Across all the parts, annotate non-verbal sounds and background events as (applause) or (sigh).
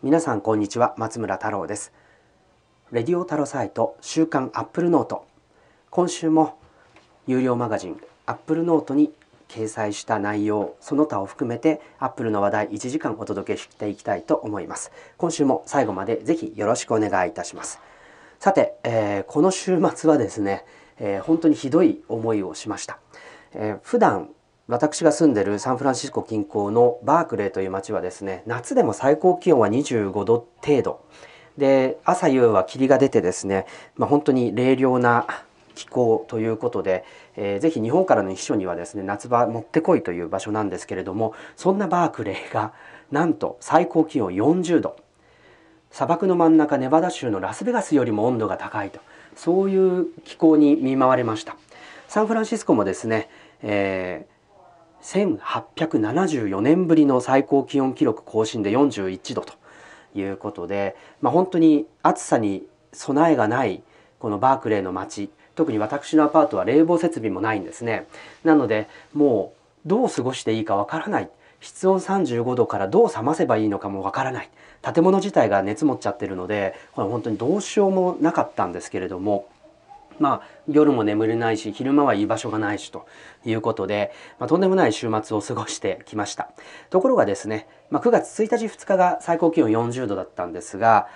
皆さんこんにちは松村太郎です。レディオタロサイト週刊アップルノート。今週も有料マガジンアップルノートに掲載した内容その他を含めてアップルの話題1時間お届けしていきたいと思います。今週も最後までぜひよろしくお願いいたします。さて、えー、この週末はですね、えー、本当にひどい思いをしました、えー、普段私が住んでるサンフランシスコ近郊のバークレーという街はですね夏でも最高気温は25度程度。で朝夕は霧が出てですね、まあ、本当に冷涼な気候ということで、えー、ぜひ日本からの秘書にはですね夏場もってこいという場所なんですけれどもそんなバークレーがなんと最高気温40度。砂漠の真ん中ネバダ州のラスベガスよりも温度が高いと。そういう気候に見舞われました。サンフランシスコもですね、えー、1874年ぶりの最高気温記録更新で41度ということで、まあ、本当に暑さに備えがないこのバークレーの街特に私のアパートは冷房設備もないんですね。なのでもうどう過ごしていいかわからない。室温35度からどう冷ませばいいのかもわからない。建物自体が熱持っちゃってるのでこれ本当にどうしようもなかったんですけれどもまあ夜も眠れないし昼間は居場所がないしということで、まあ、とんでもない週末を過ごしてきました。ところがですね、まあ、9月1日2日が最高気温40度だったんですが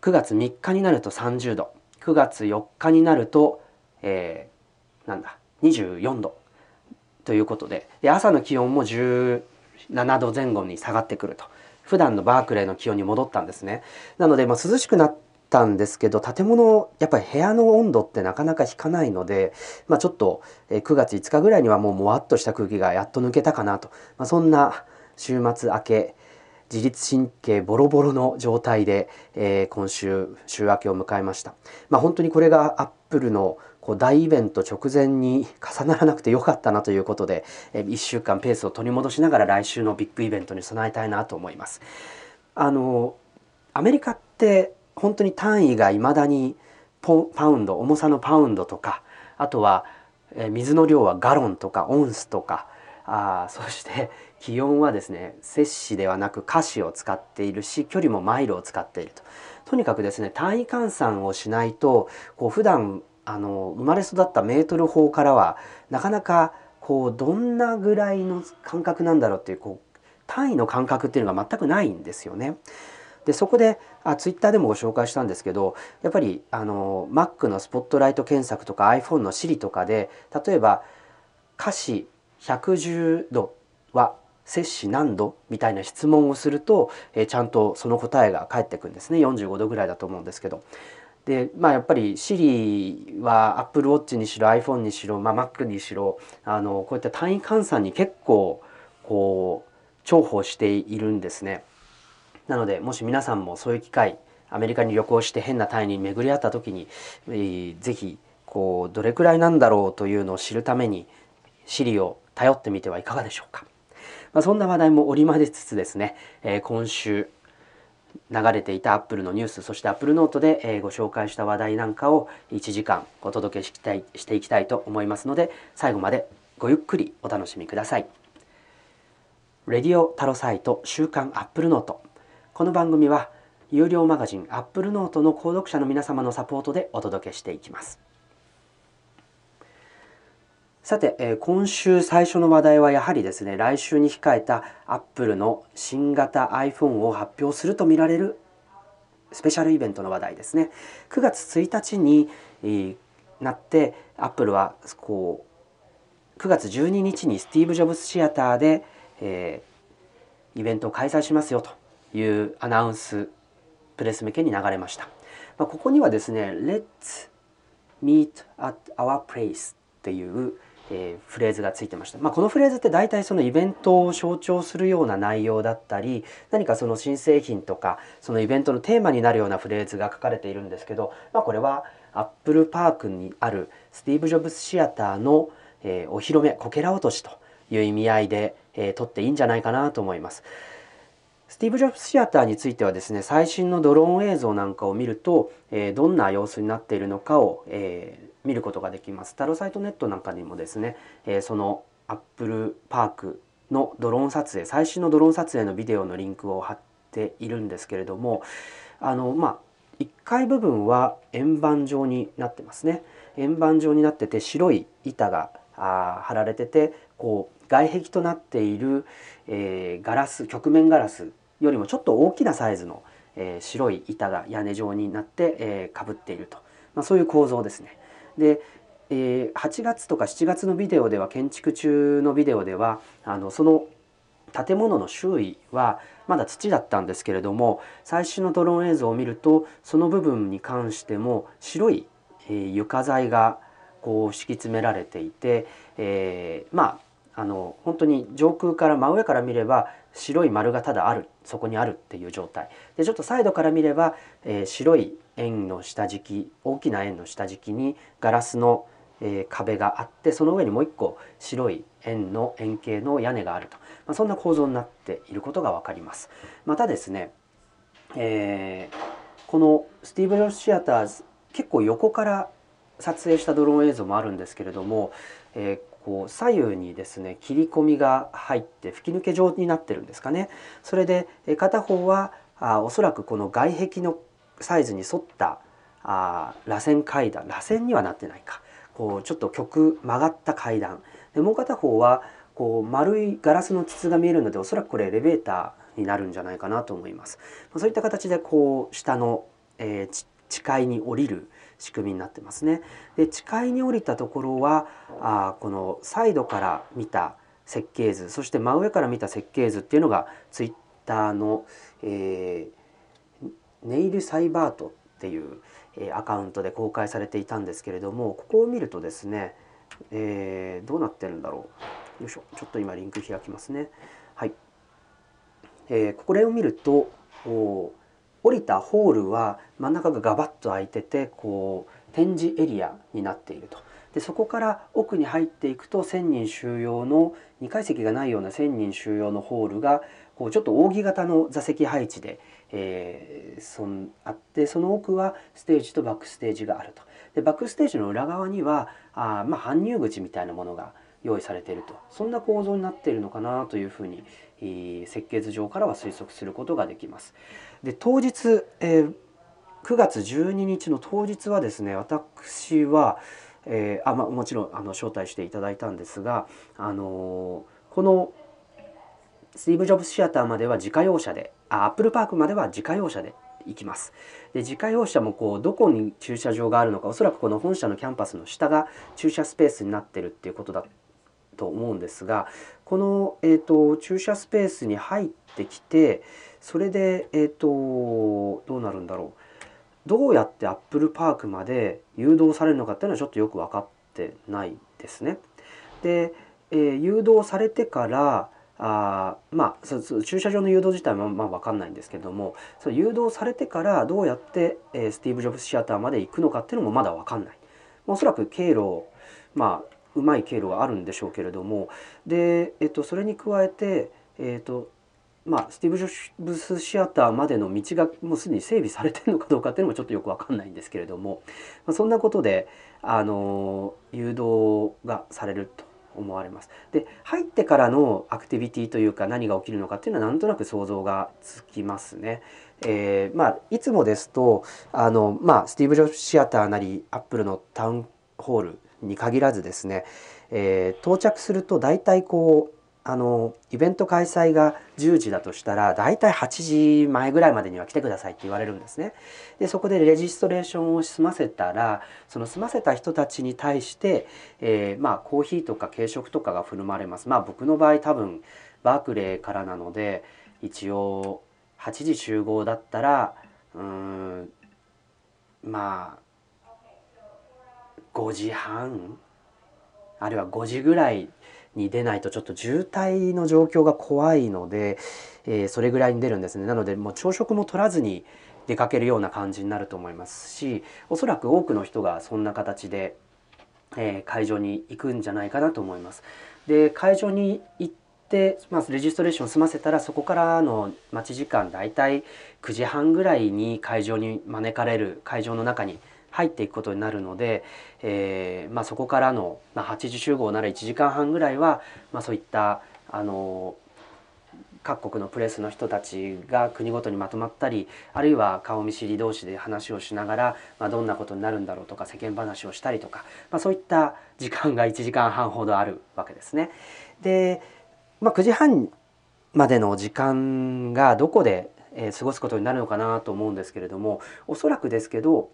9月3日になると30度9月4日になると、えー、なんだ24度ということでで朝の気温も17度前後に下がってくると。普段のバークレーの気温に戻ったんですね。なので、まあ、涼しくなってたんですけど建物やっぱり部屋の温度ってなかなか引かないので、まあ、ちょっと9月5日ぐらいにはもうもわっとした空気がやっと抜けたかなと、まあ、そんな週末明け自律神経ボロボロの状態で、えー、今週週明けを迎えました。まあ、本当にこれがアップルのこう大イベント直前に重ならなくてよかったなということで、え、1週間ペースを取り戻しながら来週のビッグイベントに備えたいなと思います。あのアメリカって本当に単位がいまだにパウンド重さのパウンドとかあとは、水の量はガロンとかオンスとかあそして気温はですね摂氏ではなく華氏を使っているし距離もマイルを使っているととにかくですね単位換算をしないとこう普段あの生まれ育ったメートル法からはなかなかこうどんなぐらいの感覚なんだろうっていうこう単位の感覚っていうのが全くないんですよね。でそこであツイッターでもご紹介したんですけどやっぱりあの Mac のスポットライト検索とか iPhone の Siri とかで例えば歌詞110度は摂氏何度みたいな質問をすると、えー、ちゃんとその答えが返ってくるんですね45度ぐらいだと思うんですけど。でまあやっぱり Siri は Apple Watch にしろ iPhone にしろ、まあ、Mac にしろあのこういった単位換算に結構こう重宝しているんですね。なのでもし皆さんもそういう機会アメリカに旅行して変な単位に巡り合った時に、えー、ぜひこうどれくらいなんだろうというのを知るために Siri を頼ってみてはいかがでしょうか。まあ、そんな話題も織り交ぜつつですね、えー、今週流れていたアップルのニュースそしてアップルノートで、えー、ご紹介した話題なんかを1時間お届けしたいしていきたいと思いますので最後までごゆっくりお楽しみください。レディオタロサイト週刊アップルノートこの番組は有料マガジンアップルノートの購読者の皆様のサポートでお届けしていきます。さて、えー、今週最初の話題はやはりですね来週に控えたアップルの新型 iPhone を発表するとみられるスペシャルイベントの話題ですね9月1日に、えー、なってアップルはこう9月12日にスティーブ・ジョブズシアターで、えー、イベントを開催しますよというアナウンスプレス向けに流れました、まあ、ここにはですね「Let's meet at our place」っていうえー、フレーズがついてました、まあ、このフレーズって大体そのイベントを象徴するような内容だったり何かその新製品とかそのイベントのテーマになるようなフレーズが書かれているんですけど、まあ、これはアップルパークにあるスティーブ・ジョブズシアターの、えー、お披露目こけら落としという意味合いで、えー、撮っていいんじゃないかなと思います。スティーブ・ジョブズシアターについてはですね最新のドローン映像なんかを見ると、えー、どんな様子になっているのかを、えー、見ることができます。タロサイトネットなんかにもですね、えー、そのアップルパークのドローン撮影最新のドローン撮影のビデオのリンクを貼っているんですけれどもあのまあ1階部分は円盤状になってますね円盤状になってて白い板があ貼られててこう外壁となっている、え、ガラス曲面ガラスよりもちょっと大きなサイズの、えー、白い板が屋根状になって、えー、かぶっていると、まあ、そういう構造ですね。で、えー、8月とか7月のビデオでは建築中のビデオではあのその建物の周囲はまだ土だったんですけれども最新のドローン映像を見るとその部分に関しても白い、えー、床材がこう敷き詰められていて、えー、まああの本当に上空から真上から見れば白い丸がただあるそこにあるっていう状態でちょっとサイドから見れば、えー、白い円の下敷き大きな円の下敷きにガラスの、えー、壁があってその上にもう一個白い円の円形の屋根があると、まあ、そんな構造になっていることが分かります。またですね、えー、このスティーブ・ジョス・シアターズ結構横から撮影したドローン映像もあるんですけれども、えー、こう左右にですね切り込みが入って吹き抜け状になってるんですかね。それで片方はあおそらくこの外壁のサイズに沿ったあ螺旋階段。螺旋にはなってないか。こうちょっと曲曲がった階段。でもう片方はこう丸いガラスの筒が見えるのでおそらくこれエレベーターになるんじゃないかなと思います。そういった形でこう下の、えー、地階に降りる仕組みになってますね。で地階に降りたところはあこのサイドから見た設計図そして真上から見た設計図っていうのがツイッターの、えー、ネイルサイバートっていう、えー、アカウントで公開されていたんですけれどもここを見るとですね、えー、どうなってるんだろうよいしょちょっと今リンク開きますね。はい、えー、これを見るとお降りたホールは真ん中がガバッと開いててこう展示エリアになっていると。でそこから奥に入っていくと1,000人収容の2階席がないような1,000人収容のホールがこうちょっと扇形の座席配置で、えー、そんあってその奥はステージとバックステージがあると。でバックステージの裏側にはあまあ搬入口みたいなものが用意されているとそんな構造になっているのかなというふうに、設計図上からは推測することができます。で当日、えー、9月12日の当日はですね私は、えー、あまあ、もちろんあの招待していただいたんですが、あのこのスティーブ・ジョブズシアターまでは自家用車であアップルパークまでは自家用車で行きます。で自家用車もこうどこに駐車場があるのかおそらくこの本社のキャンパスの下が駐車スペースになってるっていうことだと思うんですがこの、えーと、駐車スペースに入ってきてそれで、えーと、どうなるんだろうどうやってアップルパークまで誘導されるのかっていうのはちょっとよく分かってないですね。で、えー、誘導されてからあまあそ駐車場の誘導自体もまあ分かんないんですけどもその誘導されてからどうやって、えー、スティーブ・ジョブズシアターまで行くのかっていうのもまだ分かんない。おそらく経路まあうまい経路があるんでしょうけれどもで、えっと、それに加えて、えっとまあ、スティーブ・ジョブスシアターまでの道がもうすでに整備されてるのかどうかっていうのもちょっとよく分かんないんですけれども、まあ、そんなことであの誘導がされると思われます。で入ってからのアクティビティというか何が起きるのかっていうのはなんとなく想像がつきますね。えー、まあいつもですとあの、まあ、スティーブ・ジョブシアターなりアップルのタウンホールに限らずですね、えー、到着すると大体こうあのイベント開催が10時だとしたら大体8時前ぐらいまでには来てくださいって言われるんですね。でそこでレジストレーションを済ませたらその済ませた人たちに対して、えー、まあコーヒーとか軽食とかが振る舞われます。まあ僕の場合多分バークレーからなので一応8時集合だったらうんまあ5時半？あるいは5時ぐらいに出ないとちょっと渋滞の状況が怖いので、えー、それぐらいに出るんですねなのでもう朝食も取らずに出かけるような感じになると思いますしおそらく多くの人がそんな形で、えー、会場に行くんじゃないかなと思います。で会場に行って、まあ、レジストレーション済ませたらそこからの待ち時間だいたい9時半ぐらいに会場に招かれる会場の中に入っていくことになるので、えーまあ、そこからの、まあ、8時集合なら1時間半ぐらいは、まあ、そういったあの各国のプレスの人たちが国ごとにまとまったりあるいは顔見知り同士で話をしながら、まあ、どんなことになるんだろうとか世間話をしたりとか、まあ、そういった時間が1時間半ほどあるわけですね。で、まあ、9時半までの時間がどこで過ごすことになるのかなと思うんですけれどもおそらくですけど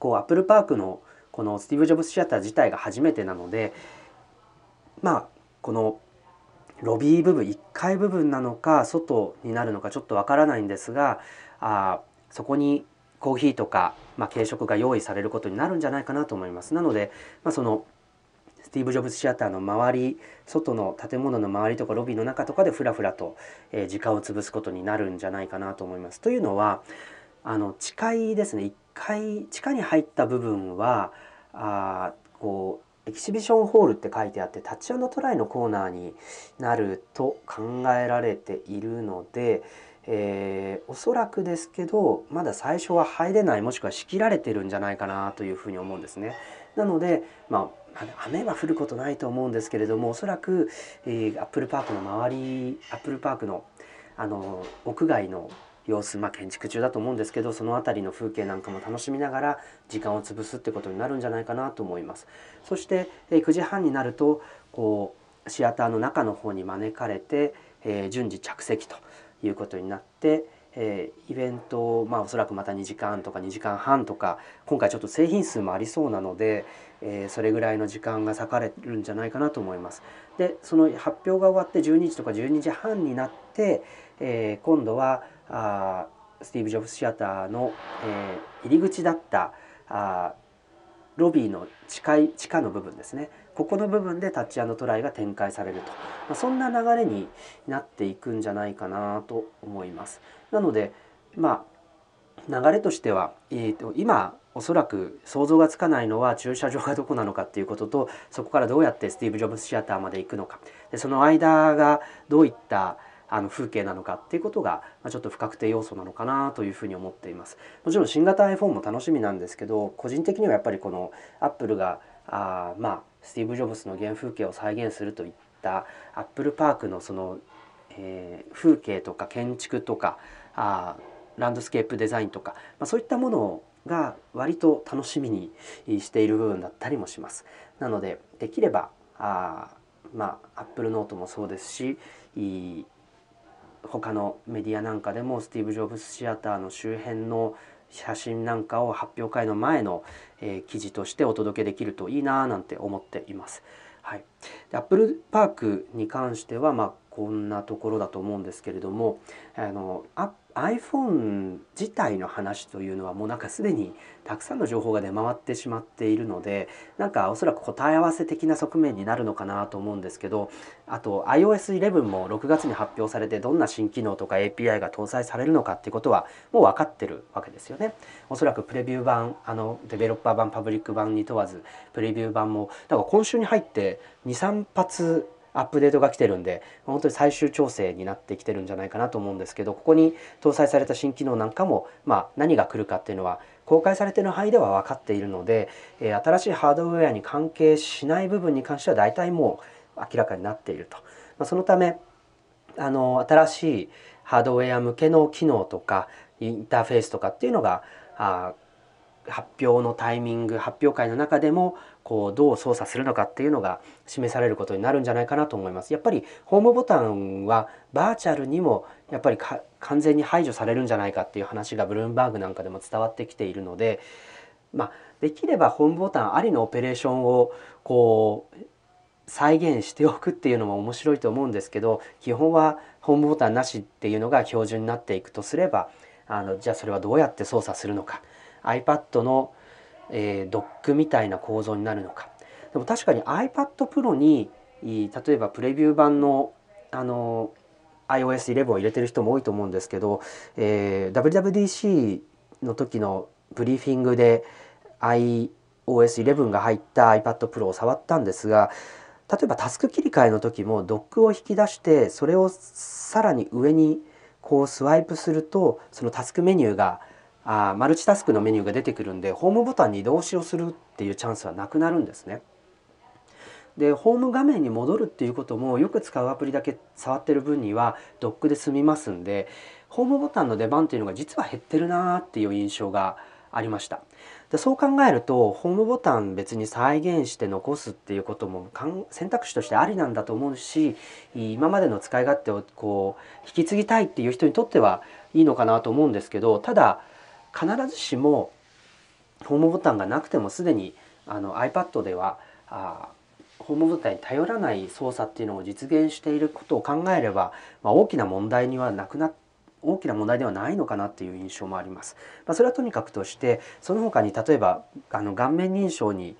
こうアップルパークのこのスティーブ・ジョブズ・シアター自体が初めてなのでまあこのロビー部分1階部分なのか外になるのかちょっとわからないんですがあそこにコーヒーとか、まあ、軽食が用意されることになるんじゃないかなと思います。なので、まあ、そのスティーブ・ジョブズ・シアターの周り外の建物の周りとかロビーの中とかでふらふらと、え、時間を潰すことになるんじゃないかなと思います。というのはあの地下ですね階地下に入った部分はあこうエキシビションホールって書いてあってタッチトライのコーナーになると考えられているので、えー、おそらくですけどまだ最初は入れないもしくは仕切られてるんじゃないかなというふうに思うんですね。なので、まあ、雨は降ることないと思うんですけれどもおそらく、えー、アップルパークの周りアップルパークのあの屋外の様子、まあ、建築中だと思うんですけどその辺りの風景なんかも楽しみながら時間を潰すってことになるんじゃないかなと思います。そして、9時半になるとこうシアターの中の方に招かれて、えー、順次着席ということになって、えー、イベントまあおそらくまた2時間とか2時間半とか今回ちょっと製品数もありそうなので、えー、それぐらいの時間が割かれるんじゃないかなと思います。でその発表が終わって12時とか12時半になって、えー、今度はあスティーブ・ジョブズ・シアターの、えー、入り口だったあロビーの地下地下の部分ですね。ここの部分でタッチトライが展開されると、まあ、そんな流れになっていくんじゃないかなと思います。なのでまあ流れとしては、えーと、今おそらく想像がつかないのは駐車場がどこなのかっていうこととそこからどうやってスティーブ・ジョブズ・シアターまで行くのか。でその間がどういったあの風景なのかっていうことが、まあ、ちょっと不確定要素なのかなというふうに思っていますもちろん新型 iPhone も楽しみなんですけど個人的にはやっぱりこのアップルがあまあスティーブ・ジョブズの原風景を再現するといったアップルパークのその、えー、風景とか建築とかあランドスケープデザインとか、まあ、そういったものをが割と楽しみにしている部分だったりもします。なのでできればあまあアップルノートもそうですし他のメディアなんかでもスティーブ・ジョブズ・シアターの周辺の写真なんかを発表会の前の、えー、記事としてお届けできるといいななんて思っています。はい、でアップルパークに関しては、まあ、こんなところだと思うんですけれどもあの iPhone 自体の話というのはもうなんかすでにたくさんの情報が出回ってしまっているのでなんかおそらく答え合わせ的な側面になるのかなと思うんですけどあと iOS11 も6月に発表されてどんな新機能とか API が搭載されるのかっていうことはもう分かってるわけですよね。おそらくプレビュー版あのデベロッパー版パブリック版に問わずプレビュー版もだから今週に入って23発アップデートが来てるんで本当に最終調整になってきてるんじゃないかなと思うんですけどここに搭載された新機能なんかも、まあ、何が来るかっていうのは公開されてる範囲では分かっているので、えー、新しいハードウェアに関係しない部分に関しては大体もう明らかになっていると、まあ、そのためあの新しいハードウェア向けの機能とかインターフェースとかっていうのがあ発表のタイミング発表会の中でもこうどう操作するのかっていうのが示されることになるんじゃないかなと思います。やっぱりホームボタンはバーチャルにもやっぱり完全に排除されるんじゃないかっていう話がブルームバーグなんかでも伝わってきているので、まあ、できればホームボタンありのオペレーションをこう再現しておくっていうのも面白いと思うんですけど基本はホームボタンなしっていうのが標準になっていくとすればあのじゃあそれはどうやって操作するのか iPad の、えー、ドックみたいな構造になるのか。でも確かに iPad Pro に例えばプレビュー版のあの iOS11 を入れてる人も多いと思うんですけど、えー、WWDC の時のブリーフィングで iOS11 が入った iPad Pro を触ったんですが例えばタスク切り替えの時もドックを引き出してそれをさらに上にこうスワイプするとそのタスクメニューがあマルチタスクのメニューが出てくるんでホームボタンに移動しをするっていうチャンスはなくなるんですね。でホーム画面に戻るっていうこともよく使うアプリだけ触ってる分にはドックで済みますんでホームボタンの出番っていうのが実は減ってるなーっていう印象がありましたでそう考えるとホームボタン別に再現して残すっていうことも選択肢としてありなんだと思うし今までの使い勝手をこう引き継ぎたいっていう人にとってはいいのかなと思うんですけどただ必ずしもホームボタンがなくてもすでにあの iPad ではあホームボタンに頼らない操作っていうのを実現していることを考えれば、まあ、大きな問題にはなくな大きな問題ではないのかなっていう印象もあります。まあ、それはとにかくとしてその他に例えばあの顔面認証に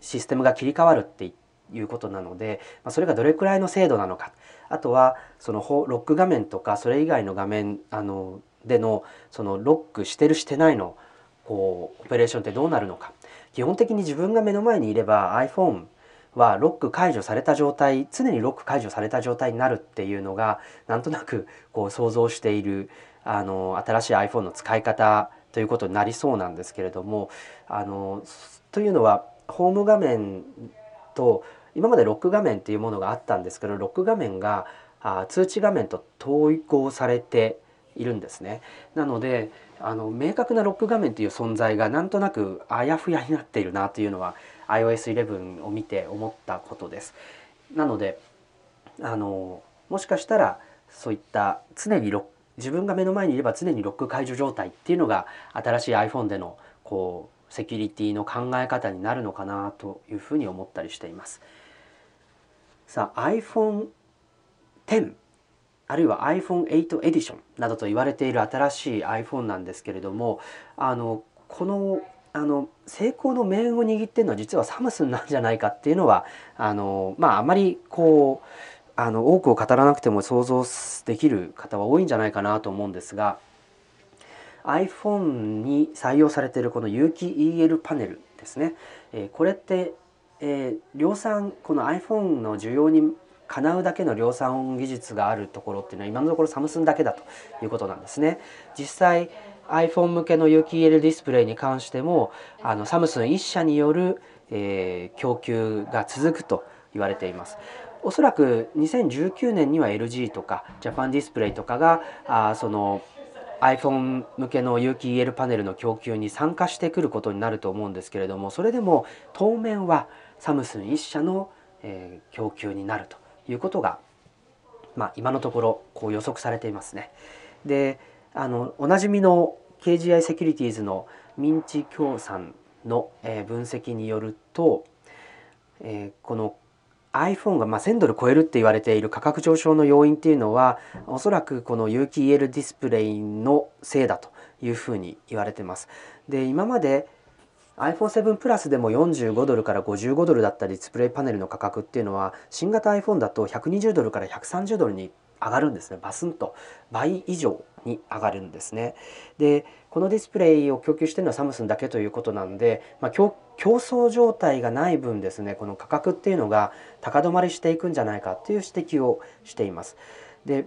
システムが切り替わるっていうことなので、まあ、それがどれくらいの精度なのかあとはそのロック画面とかそれ以外の画面あのでのそのロックしてるしてないのこうオペレーションってどうなるのか。基本的に自分が目の前にいれば iPhone はロック解除された状態常にロック解除された状態になるっていうのがなんとなくこう想像しているあの新しい iPhone の使い方ということになりそうなんですけれどもあのというのはホーム画面と今までロック画面っていうものがあったんですけどロック画面があ通知画面と統合されているんですね。なのであの明確なロック画面という存在がなんとなくあやふやになっているなというのは iOS11 を見て思ったことです。なのであのもしかしたらそういった常に自分が目の前にいれば常にロック解除状態っていうのが新しい iPhone でのこうセキュリティの考え方になるのかなというふうに思ったりしています。さあ iPhone X あるいは iPhone8 エディションなどと言われている新しい iPhone なんですけれどもあのこのあの成功の命運を握ってるのは実はサムスンなんじゃないかっていうのはあのまああまりこうあの多くを語らなくても想像できる方は多いんじゃないかなと思うんですが iPhone に採用されているこの有機 EL パネルですね、えこれって、え量産この iPhone の需要にかなうだけの量産技術があるところっていうのは今のところサムスンだけだということなんですね。実際 iPhone 向けの有機 EL ディスプレイに関してもあのサムスン1社による、えー、供給が続くと言われています。おそらく2019年には LG とかジャパンディスプレイとかがあその iPhone 向けの有機 EL パネルの供給に参加してくることになると思うんですけれどもそれでも当面はサムスン1社の、えー、供給になるということが、まあ、今のところこう予測されていますね。であのおなじみの KGI セキュリティーズのミンチ協賛の、えー、分析によると、えー、この iPhone がまあ1000ドル超えるって言われている価格上昇の要因っていうのはおそらくこの有機 EL ディスプレイのせいだというふうに言われてます。で今まで iPhone7 プラスでも45ドルから55ドルだったディスプレイパネルの価格っていうのは新型 iPhone だと120ドルから130ドルに上がるんですね。バスンと。倍以上に上がるんですね。でこのディスプレイを供給しているのはサムスンだけということなんで、まあ、競争状態がない分ですねこの価格っていうのが高止まりしていくんじゃないかっていう指摘をしています。で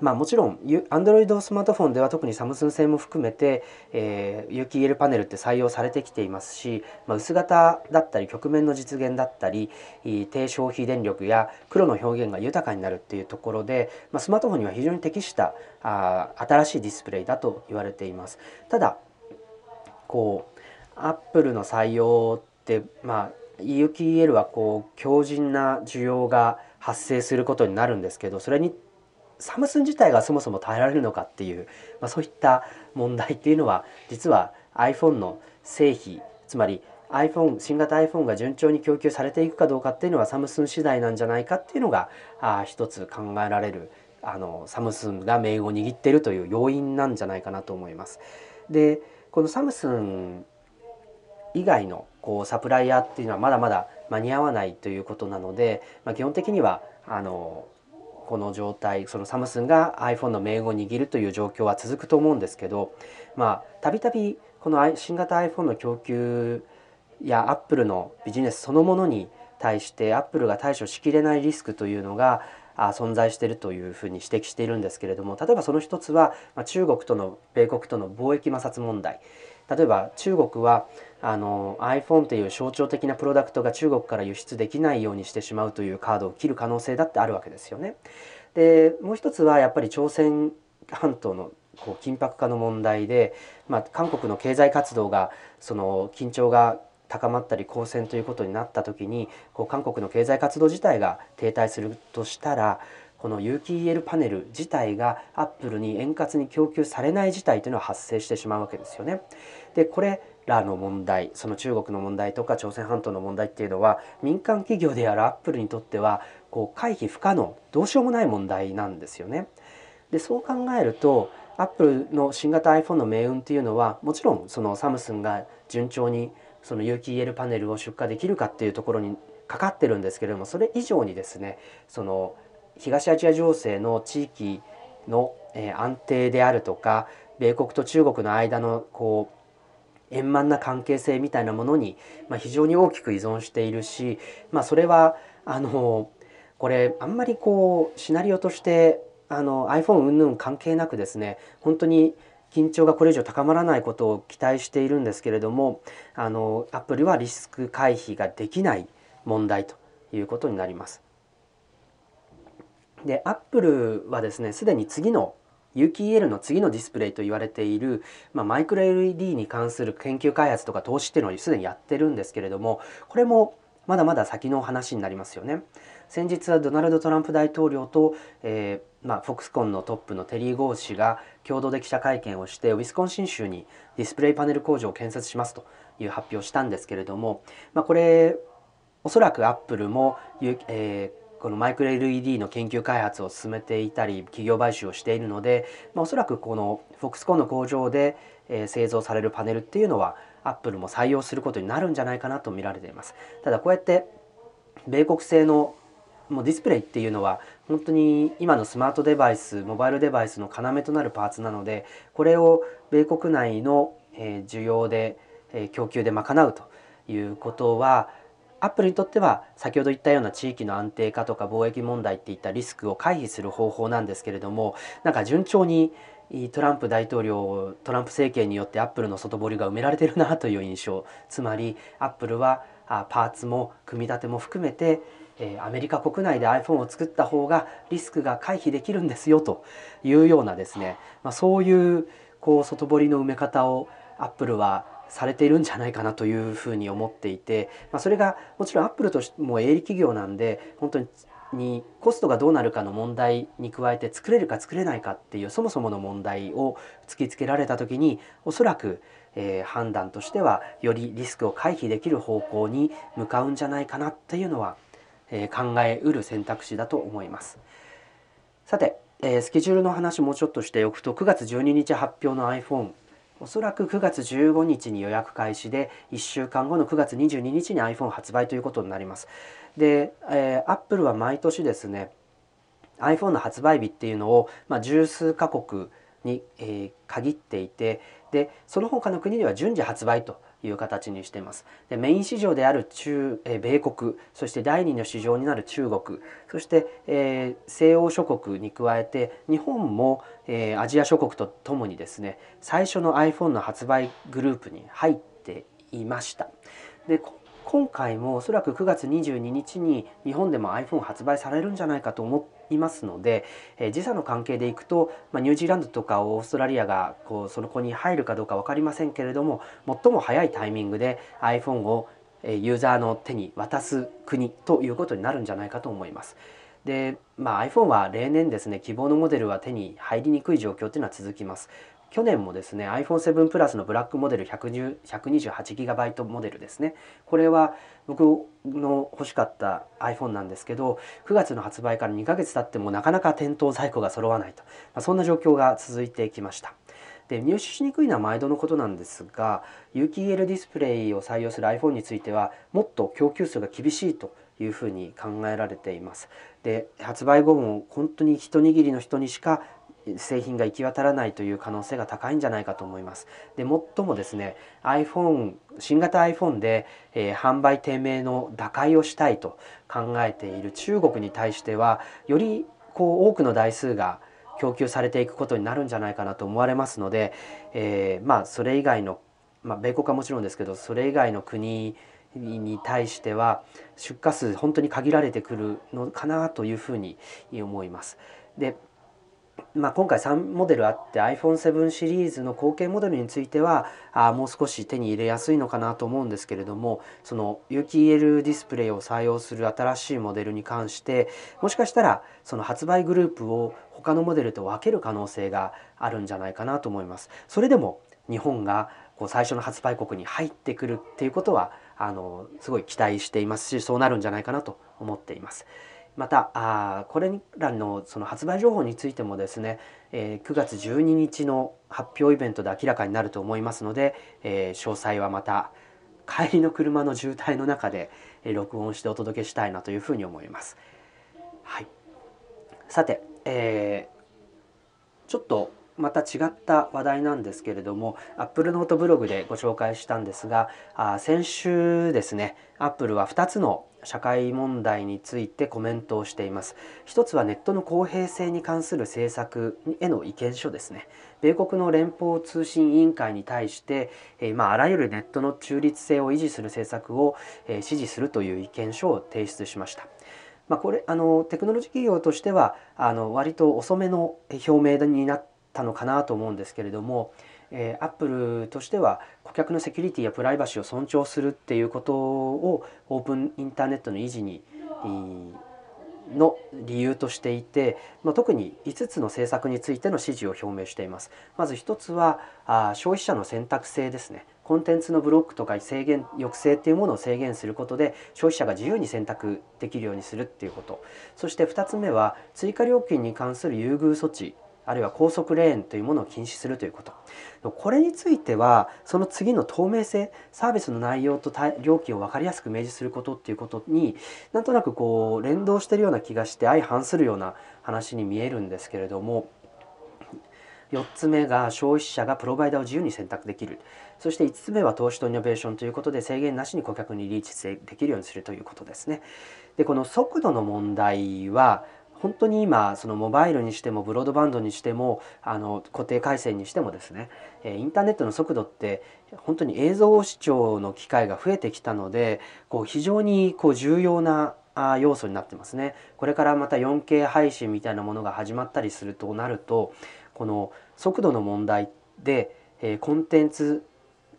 まあ、もちろん Android スマートフォンでは特にサムスン製も含めて、えー、有機 EL パネルって採用されてきていますし、まあ、薄型だったり曲面の実現だったり低消費電力や黒の表現が豊かになるっていうところで、まあ、スマートフォンには非常に適したあ新しいディスプレイだと言われています。ただこうアップルの採用ってまあ有機 EL はこう強靭な需要が発生することになるんですけどそれにサムスン自体がそもそも耐えられるのかっていう、まあ、そういった問題っていうのは実は iPhone の製品つまり iPhone 新型 iPhone が順調に供給されていくかどうかっていうのはサムスン次第なんじゃないかっていうのがあ一つ考えられるあのサムスンが命運を握っているという要因なんじゃないかなと思います。でこのサムスン以外のこうサプライヤーっていうのはまだまだ間に合わないということなので、まあ、基本的にはあのこの状態そのサムスンが iPhone の名を握るという状況は続くと思うんですけどまあたびたびこの新型 iPhone の供給やアップルのビジネスそのものに対してアップルが対処しきれないリスクというのが存在しているというふうに指摘しているんですけれども例えばその一つは中国との米国との貿易摩擦問題。例えば中国はあの iPhone という象徴的なプロダクトが中国から輸出できないようにしてしまうというカードを切る可能性だってあるわけですよね。でもう一つはやっぱり朝鮮半島のこう緊迫化の問題で、まあ、韓国の経済活動がその緊張が高まったり交戦ということになった時にこう韓国の経済活動自体が停滞するとしたらこの有機 EL パネル自体がアップルに円滑に供給されない事態というのは発生してしまうわけですよね。でこれらの問題その中国の問題とか朝鮮半島の問題っていうのは民間企業であるアップルにとってはこう回避不可能どうしようもない問題なんですよね。でそう考えるとアップルの新型 iPhone の命運っていうのはもちろんそのサムスンが順調にその有機 EL パネルを出荷できるかっていうところにかかってるんですけれどもそれ以上にですねその東アジア情勢の地域の安定であるとか米国と中国の間のこう円満な関係性みたいなものに、ま、非常に大きく依存しているし、まあ、それはあのこれあんまりこうシナリオとしてあの iPhone 云々関係なくですね本当に緊張がこれ以上高まらないことを期待しているんですけれどもあのアプリはリスク回避ができない問題ということになります。でアップルはですねすでに次の有機 EL の次のディスプレイと言われている、まあ、マイクロ LED に関する研究開発とか投資っていうのをすでにやってるんですけれどもこれもまだまだ先の話になりますよね。先日はドナルド・トランプ大統領と、えーまあ、フォックスコンのトップのテリー・ゴー氏が共同で記者会見をしてウィスコンシン州にディスプレイパネル工場を建設しますという発表をしたんですけれども、まあ、これおそらくアップルも、えー、このマイクロ LED の研究開発を進めていたり企業買収をしているので、まあ、おそらくこのフォックスコンの工場で、えー、製造されるパネルっていうのはアップルも採用することになるんじゃないかなと見られています。ただこうやって米国製のもうディスプレイっていうのは本当に今のスマートデバイスモバイルデバイスの要となるパーツなのでこれを米国内の需要で供給で賄うということはアップルにとっては先ほど言ったような地域の安定化とか貿易問題っていったリスクを回避する方法なんですけれどもなんか順調にトランプ大統領トランプ政権によってアップルの外堀が埋められてるなという印象。つまりアップルはパーツも組み立ても含めてアメリカ国内で iPhone を作った方がリスクが回避できるんですよというようなですね、まあ、そういうこう外堀の埋め方をアップルはされているんじゃないかなというふうに思っていて、まあ、それがもちろんアップルとしても営利企業なんで本当ににコストがどうなるかの問題に加えて作れるか作れないかっていうそもそもの問題を突きつけられた時におそらく、えー、判断としてはよりリスクを回避できる方向に向かうんじゃないかなっていうのはえ考えうる選択肢だと思います。さて、えスケジュールの話もうちょっとしておくと9月12日発表の iPhone おそらく9月15日に予約開始で1週間後の9月22日に iPhone 発売ということになりますで、えー、Apple は毎年ですね iPhone の発売日っていうのを、まあ、十数カ国に、えー、限っていてでその他の国では順次発売という形にしています。でメイン市場である中、え米国そして第二の市場になる中国そして、えー、西欧諸国に加えて日本も、えー、アジア諸国とともにですね最初の iPhone の発売グループに入っていました。で今回もおそらく9月22日に日本でも iPhone 発売されるんじゃないかと思いますので、えー、時差の関係でいくと、まあ、ニュージーランドとかオーストラリアがこうその子に入るかどうか分かりませんけれども最も早いタイミングで iPhone をユーザーの手に渡す国ということになるんじゃないかと思います。で、まあ、iPhone は例年ですね希望のモデルは手に入りにくい状況というのは続きます。去年もですね iPhone7 プラスのブラックモデル 128GB モデルですね。これは僕の欲しかった iPhone なんですけど9月の発売から2ヶ月経ってもなかなか店頭在庫が揃わないと、まあ、そんな状況が続いてきました。で入手しにくいのは毎度のことなんですが有機 EL ディスプレイを採用する iPhone についてはもっと供給数が厳しいというふうに考えられていますで発売後も本当に一握りの人にしか製品が行き渡らないという可能性が高いんじゃないかと思います。で最もですね iPhone 新型 iPhone で、えー、販売低迷の打開をしたいと考えている中国に対してはよりこう多くの台数が供給されていくことになるんじゃないかなと思われますので、えー、まあそれ以外のまあ、米国はもちろんですけどそれ以外の国に対しては出荷数本当に限られてくるのかなというふうに思います。でまあ、今回3モデルあって iPhone7 シリーズの後継モデルについてはあもう少し手に入れやすいのかなと思うんですけれどもその有機 EL ディスプレイを採用する新しいモデルに関してもしかしたらその発売グループを他のモデルと分ける可能性があるんじゃないかなと思います。それでも日本がこう最初の発売国に入ってくるっていうことはあのすごい期待していますしそうなるんじゃないかなと思っています。またあこれらのその発売情報についてもですね、えー、9月12日の発表イベントで明らかになると思いますので、えー、詳細はまた帰りの車の渋滞の中で、え、録音してお届けしたいなというふうに思います。はい、さて、えー、ちょっとまた違った話題なんですけれども Apple ノートブログでご紹介したんですがあ先週ですね Apple は2つの社会問題についてコメントをしています。一つはネットの公平性に関する政策への意見書ですね。米国の連邦通信委員会に対して、えー、まあ、あらゆるネットの中立性を維持する政策を、えー、支持するという意見書を提出しました。まあ、これあのテクノロジー企業としてはあの割と遅めの表明になったのかなと思うんですけれども、えー、アップルとしては顧客のセキュリティやプライバシーを尊重するっていうことをオープンインターネットの維持にの理由としていて、まあ、特に5つの政策についての支持を表明しています。まず1つはあ消費者の選択性ですね。コンテンツのブロックとか制限抑制っていうものを制限することで消費者が自由に選択できるようにするっていうことそして2つ目は追加料金に関する優遇措置あるいは高速レーンというものを禁止するということこれについてはその次の透明性サービスの内容と料金を分かりやすく明示することっていうことになんとなくこう連動してるような気がして相反するような話に見えるんですけれども4つ目が消費者がプロバイダーを自由に選択できるそして5つ目は投資とイノベーションということで制限なしに顧客にリーチできるようにするということですね。でこの速度の問題は本当に今そのモバイルにしてもブロードバンドにしてもあの固定回線にしてもですねインターネットの速度って本当に映像視聴の機会が増えてきたのでこう非常にこう重要な要素になってますね。これからまた 4K 配信みたいなものが始まったりするとなるとこの速度の問題で、コンテンツ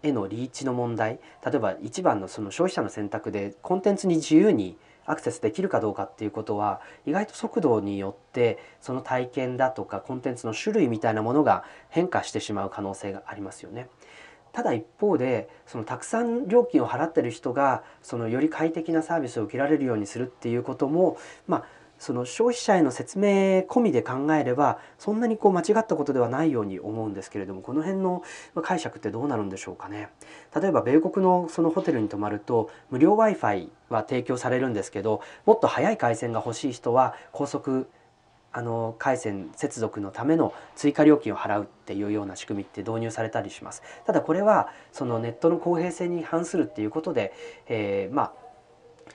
へのリーチの問題例えば一番のその消費者の選択でコンテンツに自由にアクセスできるかどうかっていうことは意外と速度によってその体験だとかコンテンツの種類みたいなものが変化してしまう可能性がありますよね。ただ一方でそのたくさん料金を払ってる人がそのより快適なサービスを受けられるようにするっていうこともまあその消費者への説明込みで考えればそんなにこう間違ったことではないように思うんですけれどもこの辺の解釈ってどうなるんでしょうかね。例えば米国のそのホテルに泊まると無料 Wi-Fi は提供されるんですけどもっと速い回線が欲しい人は高速あの回線接続のための追加料金を払うっていうような仕組みって導入されたりします。ただこれはそのネットの公平性に反するっていうことで、えー、まあ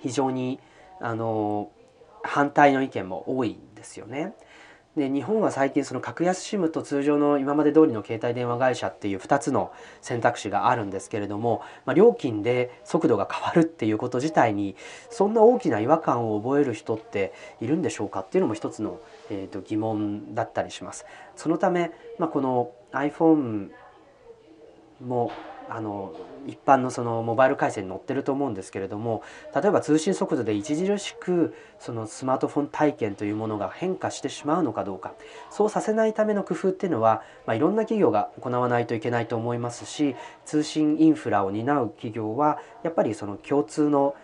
非常にあの反対の意見も多いんですよね。で日本は最近その格安 SIM と通常の今まで通りの携帯電話会社っていう2つの選択肢があるんですけれども、まあ、料金で速度が変わるっていうこと自体にそんな大きな違和感を覚える人っているんでしょうかっていうのも一つの、えー、と疑問だったりします。そのため、まあ、この iPhone もあの一般のそのモバイル回線に載ってると思うんですけれども例えば通信速度で著しくそのスマートフォン体験というものが変化してしまうのかどうかそうさせないための工夫っていうのは、まあ、いろんな企業が行わないといけないと思いますし通信インフラを担う企業はやっぱりその共通の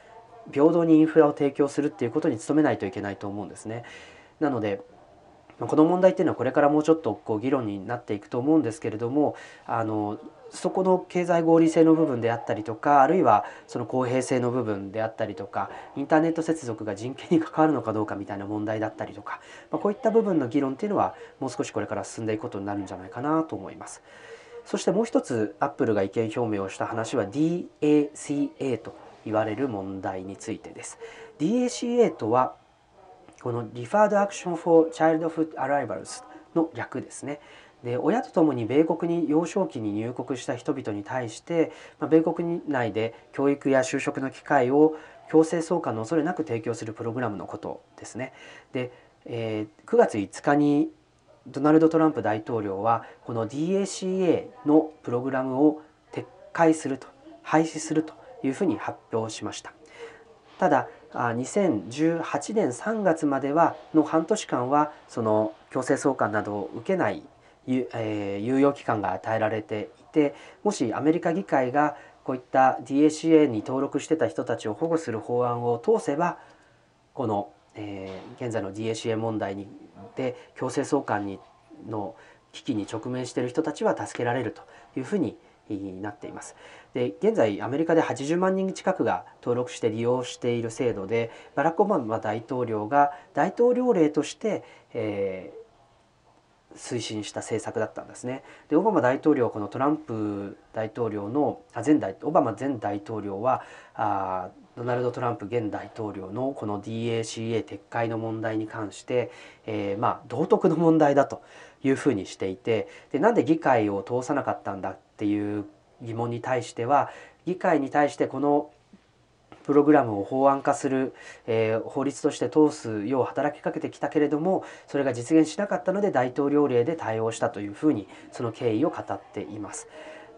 平等にインフラを提供するっていうことに努めないといけないと思うんですね。なのでこの問題っていうのはこれからもうちょっとこう議論になっていくと思うんですけれどもあのそこの経済合理性の部分であったりとかあるいはその公平性の部分であったりとかインターネット接続が人権に関わるのかどうかみたいな問題だったりとか、まあ、こういった部分の議論っていうのはもう少しこれから進んでいくことになるんじゃないかなと思います。そしてもう一つアップルが意見表明をした話は DACA と言われる問題についてです。DACA とはこの Deferred Action for Childhood Arrivals の略ですね。で親と共に米国に幼少期に入国した人々に対して、まあ、米国内で教育や就職の機会を強制送還の恐れなく提供するプログラムのことですね。で、えー、9月5日にドナルド・トランプ大統領はこの DACA のプログラムを撤回すると廃止するというふうに発表しました。ただ2018年3月まではの半年間はその強制送還などを受けないえー、猶予期間が与えられていてもしアメリカ議会がこういった DACA に登録してた人たちを保護する法案を通せばこの、えー、現在の DACA 問題にで強制送還にの危機に直面している人たちは助けられるというふうになっています。で現在アメリカで80万人近くが登録して利用している制度でバラク・オバマ大統領が大統領令として、えー、推進した政策だったんですね。でオバマ大統領はこのトランプ大統領のあ前大オバマ前大統領はあドナルド・トランプ現大統領のこの DACA 撤回の問題に関して、えー、まあ道徳の問題だというふうにしていてでなんで議会を通さなかったんだっていう疑問に対しては議会に対してこのプログラムを法案化する、えー、法律として通すよう働きかけてきたけれどもそれが実現しなかったので大統領令で対応したというふうにその経緯を語っています。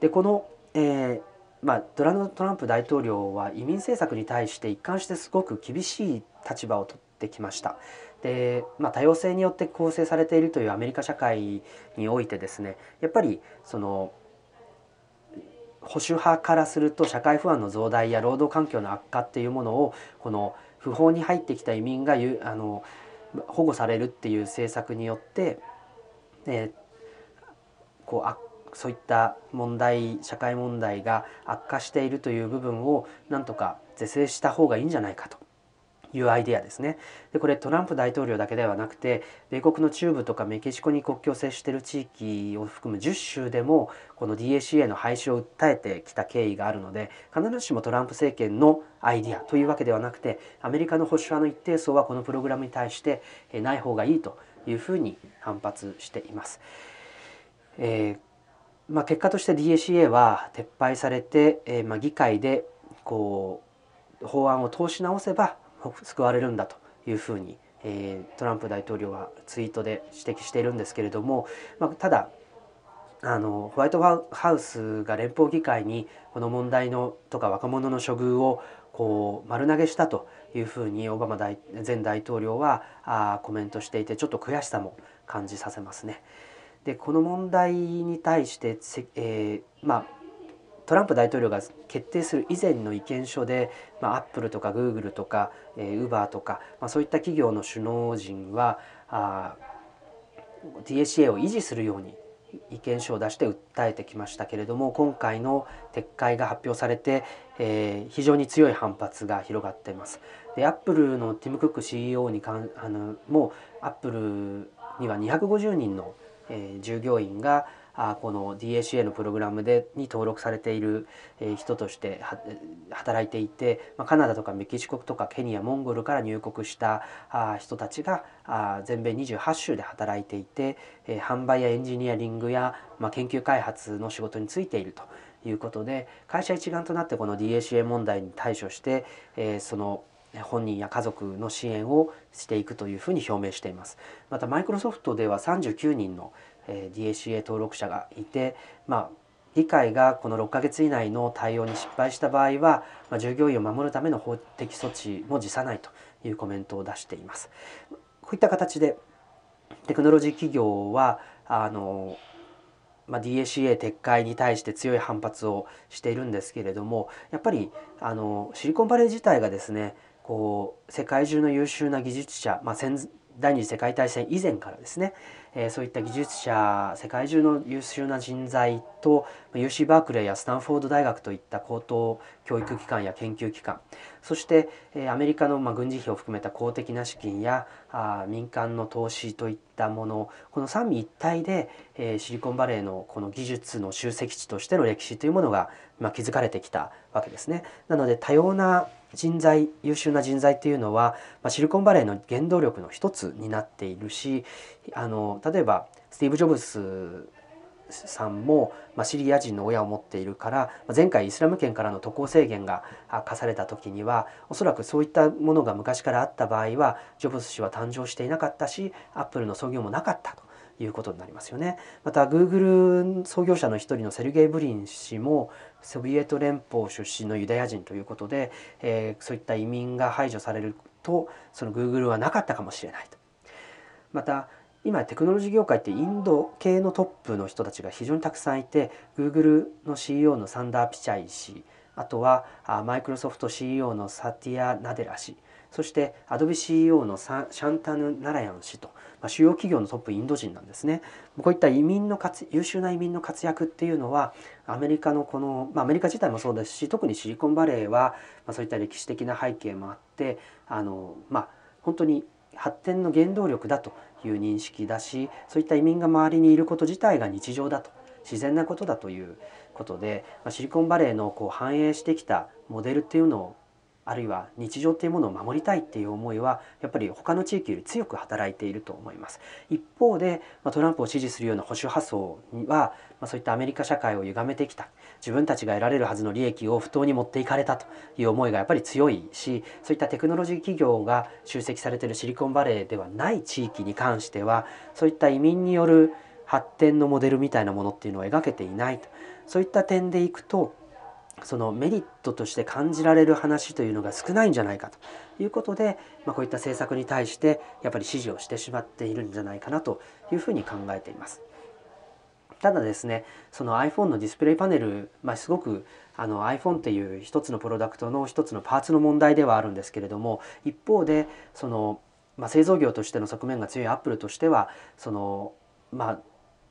でこの、えーまあ、ドナルド・トランプ大統領は移民政策に対して一貫してすごく厳しい立場をとってきました。で、まあ、多様性によって構成されているというアメリカ社会においてですねやっぱりその保守派からすると社会不安の増大や労働環境の悪化っていうものをこの不法に入ってきた移民があの保護されるっていう政策によって、えこうあそういった問題社会問題が悪化しているという部分をなんとか是正した方がいいんじゃないかと。いうアイデアですね。でこれトランプ大統領だけではなくて米国の中部とかメキシコに国境を接している地域を含む10州でもこの DACA の廃止を訴えてきた経緯があるので必ずしもトランプ政権のアイデアというわけではなくてアメリカの保守派の一定層はこのプログラムに対してない方がいいというふうに反発しています。えーまあ、結果として DACA は撤廃されて、えー、まあ議会でこう法案を通し直せば救われるんだというふうに、え、トランプ大統領はツイートで指摘しているんですけれども、まあ、ただあのホワイトハウスが連邦議会にこの問題のとか若者の処遇をこう丸投げしたというふうにオバマ大前大統領はあコメントしていてちょっと悔しさも感じさせますね。でこの問題に対して、えー、まあトランプ大統領が決定する以前の意見書で、まあ、アップルとかグーグルとか、えー、ウーバーとか、まあ、そういった企業の首脳陣はあ DACA を維持するように意見書を出して訴えてきましたけれども今回の撤回が発表されて、えー、非常に強い反発が広がっています。でアップルのティム・クック CEO にかんあのもアップルには250人の、えー、従業員があこの DACA のプログラムでに登録されている人として働いていて、まあ、カナダとかメキシコとかケニアモンゴルから入国した人たちが全米28州で働いていて販売やエンジニアリングや、まあ、研究開発の仕事に就いているということで会社一丸となってこの DACA 問題に対処して、えその本人や家族の支援をしていくというふうに表明しています。またマイクロソフトでは39人のえ DACA 登録者がいて、まあ、議会がこの6ヶ月以内の対応に失敗した場合は、まあ、従業員を守るための法的措置も辞さないというコメントを出しています。こういった形でテクノロジー企業はあの、まあ、DACA 撤回に対して強い反発をしているんですけれどもやっぱりあのシリコンバレー自体がですねこう世界中の優秀な技術者、まあ、第二次世界大戦以前からですねえそういった技術者世界中の優秀な人材と UC バークレーやスタンフォード大学といった高等教育機関や研究機関そしてえアメリカのま軍事費を含めた公的な資金やあ民間の投資といったものこの三位一体でえシリコンバレーのこの技術の集積地としての歴史というものが築かれてきたわけですね。なので多様な人材優秀な人材っていうのは、まあ、シリコンバレーの原動力の一つになっているしあの例えばスティーブ・ジョブスさんも、まあ、シリア人の親を持っているからま前回イスラム圏からの渡航制限が課された時にはおそらくそういったものが昔からあった場合はジョブズ氏は誕生していなかったしアップルの創業もなかったと。いうことになりますよね。またグーグル創業者の一人のセルゲイ・ブリン氏もソビエト連邦出身のユダヤ人ということで、えー、そういった移民が排除されるとそのグーグルはなかったかもしれないと。また今テクノロジー業界ってインド系のトップの人たちが非常にたくさんいて Google の CEO のサンダー・ピチャイ氏あとはマイクロソフト CEO のサティア・ナデラ氏そしてアドビ CEO のシャンタヌ・ナラヤン氏と、まあ、主要企業のトップインド人なんですね。こういった移民の活優秀な移民の活躍っていうのはアメリカのこの、まあ、アメリカ自体もそうですし特にシリコンバレーは、まあ、そういった歴史的な背景もあってあのまあ本当に発展の原動力だという認識だしそういった移民が周りにいること自体が日常だと自然なことだということでまシリコンバレーのこう反映してきたモデルっていうのをあるいは日常っていうものを守りたいっていう思いはやっぱり他の地域より強く働いていると思います。一方でトランプを支持するような保守派層にはそういったアメリカ社会を歪めてきた。自分たちが得られるはずの利益を不当に持っていかれたという思いがやっぱり強いしそういったテクノロジー企業が集積されているシリコンバレーではない地域に関してはそういった移民による発展のモデルみたいなものっていうのを描けていないと。そういった点でいくとそのメリットとして感じられる話というのが少ないんじゃないかということで、まあ、こういった政策に対してやっぱり支持をしてしまっているんじゃないかなというふうに考えています。ただですねその iPhone のディスプレイパネル、まあ、すごくあの iPhone っていう一つのプロダクトの一つのパーツの問題ではあるんですけれども一方でその、まあ、製造業としての側面が強いアップルとしてはそのまあ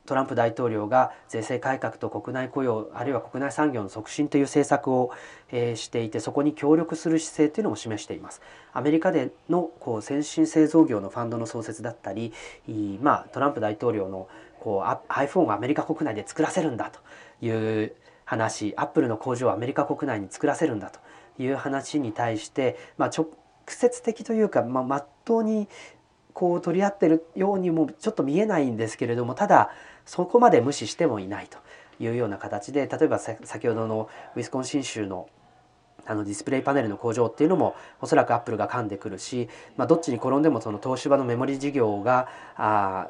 トランプ大統領が税制改革と国内雇用あるいは国内産業の促進という政策を、えー、していてそこに協力する姿勢というのも示しています。アメリカでのこう先進製造業のファンドの創設だったり、まあ、トランプ大統領のこう iPhone をアメリカ国内で作らせるんだという話アップルの工場をアメリカ国内に作らせるんだという話に対して、まあ、直接的というか、まあ、真っ当にこう取り合ってるようにもちょっと見えないんですけれどもただそこまで無視してもいないというような形で例えば先ほどのウィスコンシン州のあのディスプレイパネルの工場っていうのもおそらくアップルが噛んでくるし、まあ、どっちに転んでもその東芝のメモリ事業があ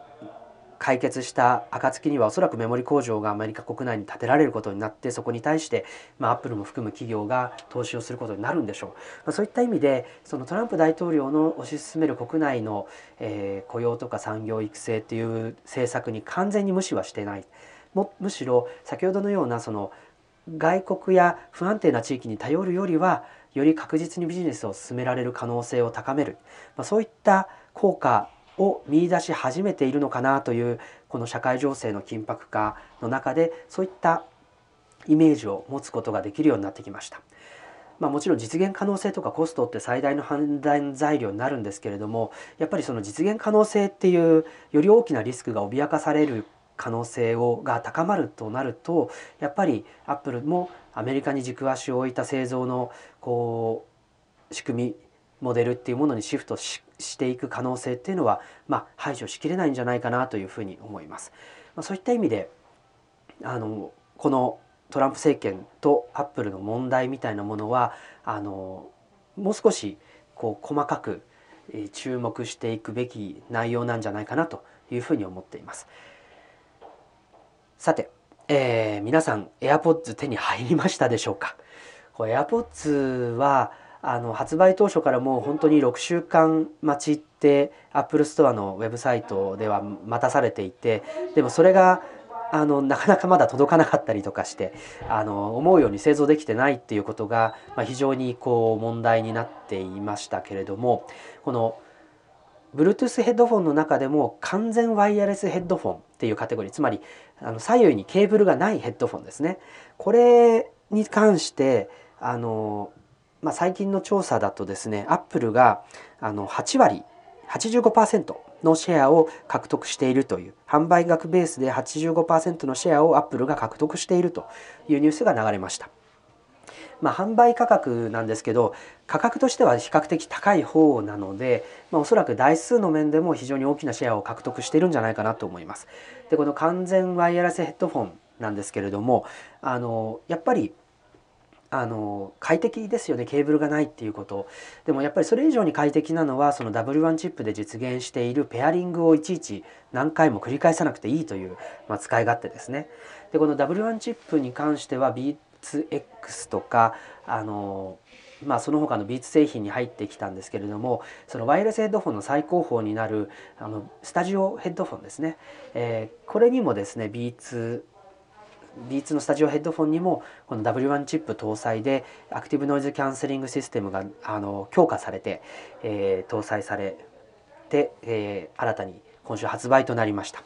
解決した暁にはおそらくメモリ工場がアメリカ国内に建てられることになってそこに対して、まあ、アップルも含む企業が投資をすることになるんでしょう、まあ、そういった意味でそのトランプ大統領の推し進める国内の、えー、雇用とか産業育成っていう政策に完全に無視はしてない。もむしろ先ほどのようなその外国や不安定な地域に頼るよりはより確実にビジネスを進められる可能性を高める、まあ、そういった効果を見出し始めているのかなというこの社会情勢の緊迫化の中でそういったイメージを持つことができるようになってきました。まあ、もちろん実現可能性とかコストって最大の判断材料になるんですけれどもやっぱりその実現可能性っていうより大きなリスクが脅かされる可能性をが高まるとなるとやっぱりアップルもアメリカに軸足を置いた製造のこう仕組みモデルっていうものにシフトしていく可能性っていうのは、まあ、排除しきれないんじゃないかなというふうに思います。まあ、そういった意味であのこのトランプ政権とアップルの問題みたいなものはあのもう少しこう細かく注目していくべき内容なんじゃないかなというふうに思っています。さて、えー、皆さん AirPods 手に入りましたでしょうか？AirPods はあの発売当初からもう本当に6週間待ちってアップルストアのウェブサイトでは待たされていてでもそれがあのなかなかまだ届かなかったりとかしてあの思うように製造できてないっていうことが、まあ、非常にこう問題になっていましたけれどもこの Bluetooth ヘッドフォンの中でも完全ワイヤレスヘッドフォンっていうカテゴリーつまりあの左右にケーブルがないヘッドフォンですね。これに関してあのまあ、最近の調査だとですねアップルがあの8割85%のシェアを獲得しているという販売額ベースで85%のシェアをアップルが獲得しているというニュースが流れました。まあ、販売価格なんですけど価格としては比較的高い方なので、まあ、おそらく台数の面でも非常に大きなシェアを獲得しているんじゃないかなと思います。でこの完全ワイヤレスヘッドフォンなんですけれどもあのやっぱりあの快適ですよね。ケーブルがないっていうこと。でもやっぱりそれ以上に快適なのはその W1 チップで実現しているペアリングをいちいち何回も繰り返さなくていいという、まあ、使い勝手ですね。でこの W1 チップに関しては Beats-X とかあのまあ、その他のビーツ製品に入ってきたんですけれどもそのワイヤレスヘッドフォンの最高峰になるあのスタジオヘッドフォンですね、えー、これにもですねビビーツのスタジオヘッドフォンにもこの W1 チップ搭載でアクティブノイズキャンセリングシステムがあの強化されて、えー、搭載されて、えー、新たに今週発売となりました。